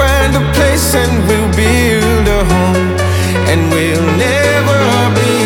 find a place and we'll build a home. And we'll never be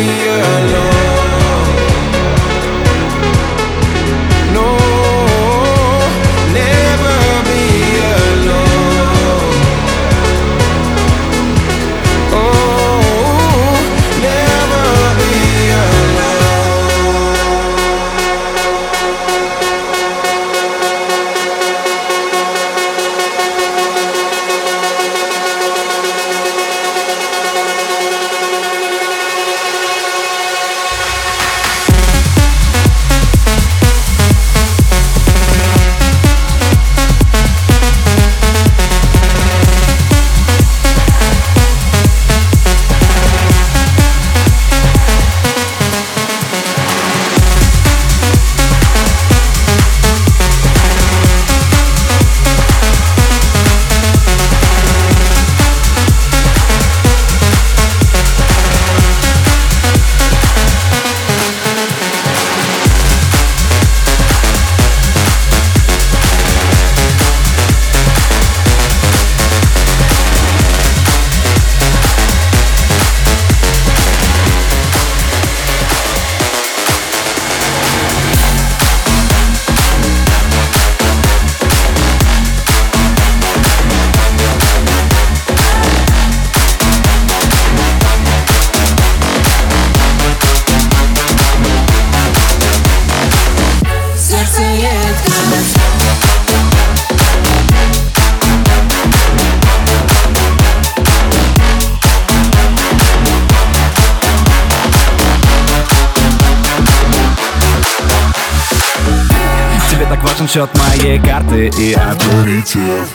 счет моей карты и аперитив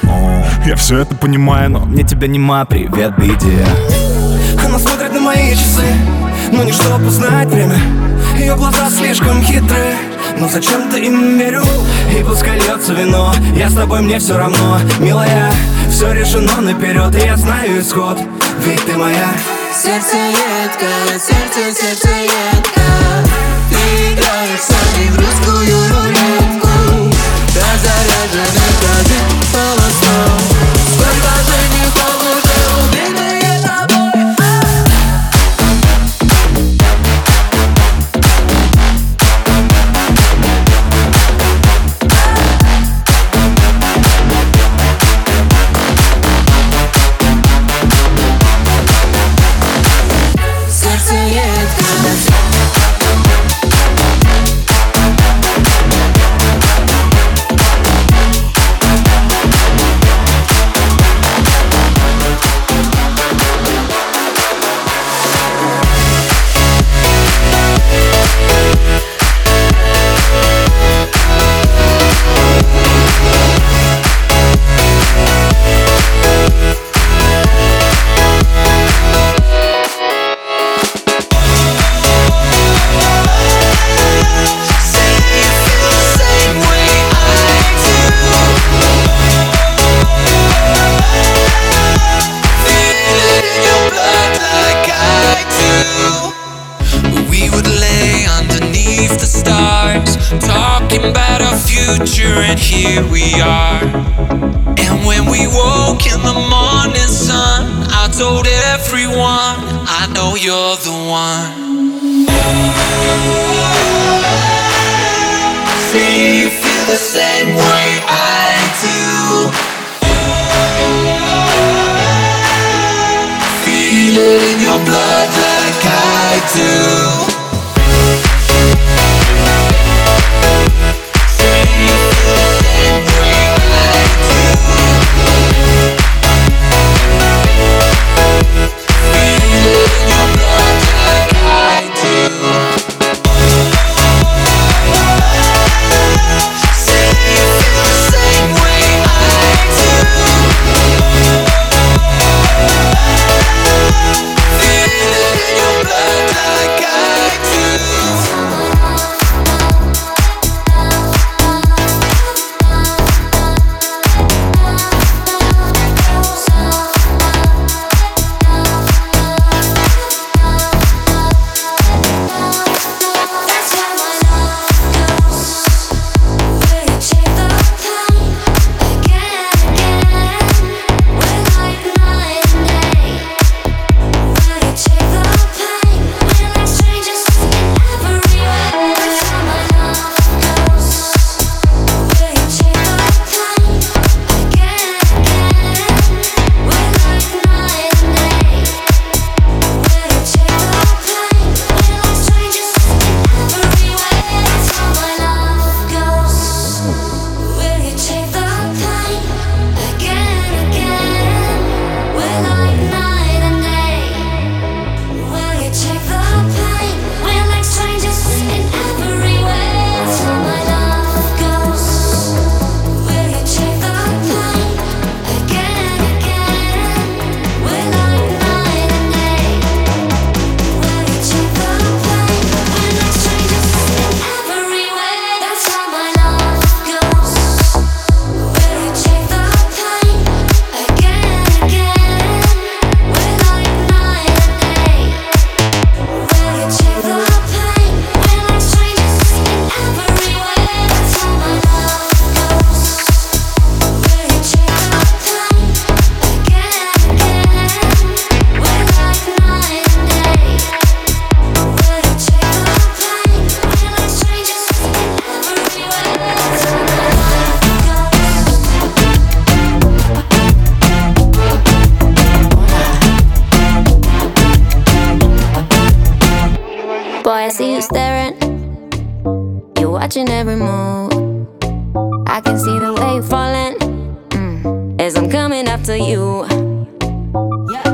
Я все это понимаю, но мне тебя нема, привет, беде Она смотрит на мои часы, но не чтобы узнать время. Ее глаза слишком хитрые но зачем-то им верю? И пускай льется вино Я с тобой, мне все равно. Милая, все решено наперед И я знаю исход Ведь ты моя. Сердце едко, сердце, сердце едко. Ты играешь в русскую рулетку talking about our future, and here we are. And when we woke in the morning sun, I told everyone, I know you're the one. Say you feel the same way I do. Coming after you.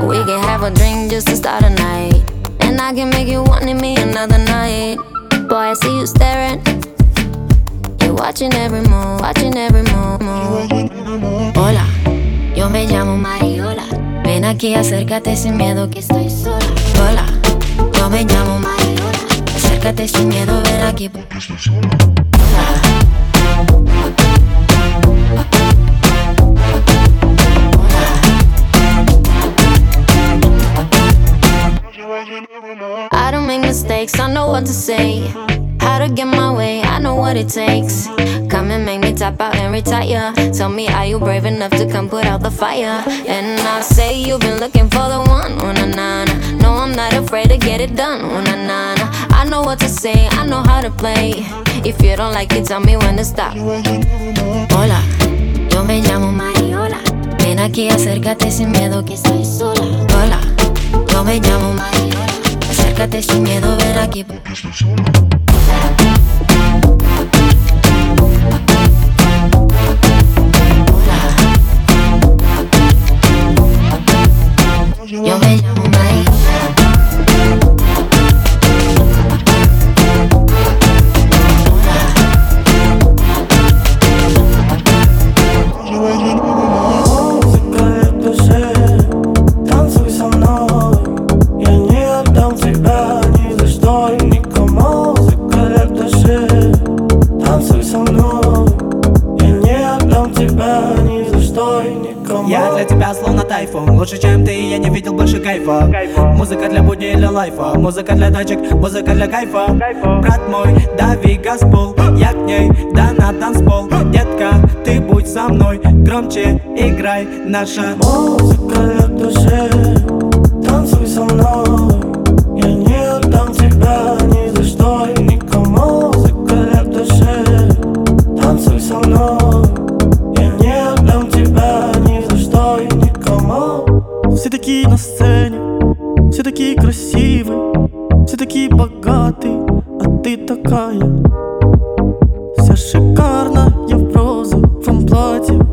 We can have a drink just to start a night. And I can make you want me another night. Boy, I see you staring. You're watching every move, watching every move. move. Hola, yo me llamo Mariola. Ven aquí, acércate sin miedo que estoy sola. Hola, yo me llamo Mariola. Acércate sin miedo, ven aquí porque estoy sola. Mistakes, I know what to say. How to get my way, I know what it takes. Come and make me tap out and retire. Tell me, are you brave enough to come put out the fire? And I'll say you've been looking for the one, oh na na na. No, I'm not afraid to get it done, oh na na na. I know what to say, I know how to play. If you don't like it, tell me when to stop. Hola, yo me llamo Mariola. Ven aquí, acércate sin miedo que estoy sola. Hola, yo me llamo Mariola. Acércate sin miedo, ven aquí sola. Yo me llamo Mariola. Я для тебя словно тайфун. Лучше, чем ты, я не видел больше кайфа. Музыка для будни или лайфа. Музыка для тачек, музыка для кайфа. Брат мой, дави газпол Я к ней, да на танцпол. Детка, ты будь со мной. Громче играй наша Музыка в душе, танцуй со мной. Я не отдам тебя ни такие красивые Все такие богатые, а ты такая. Вся шикарная в розовом платье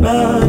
smile.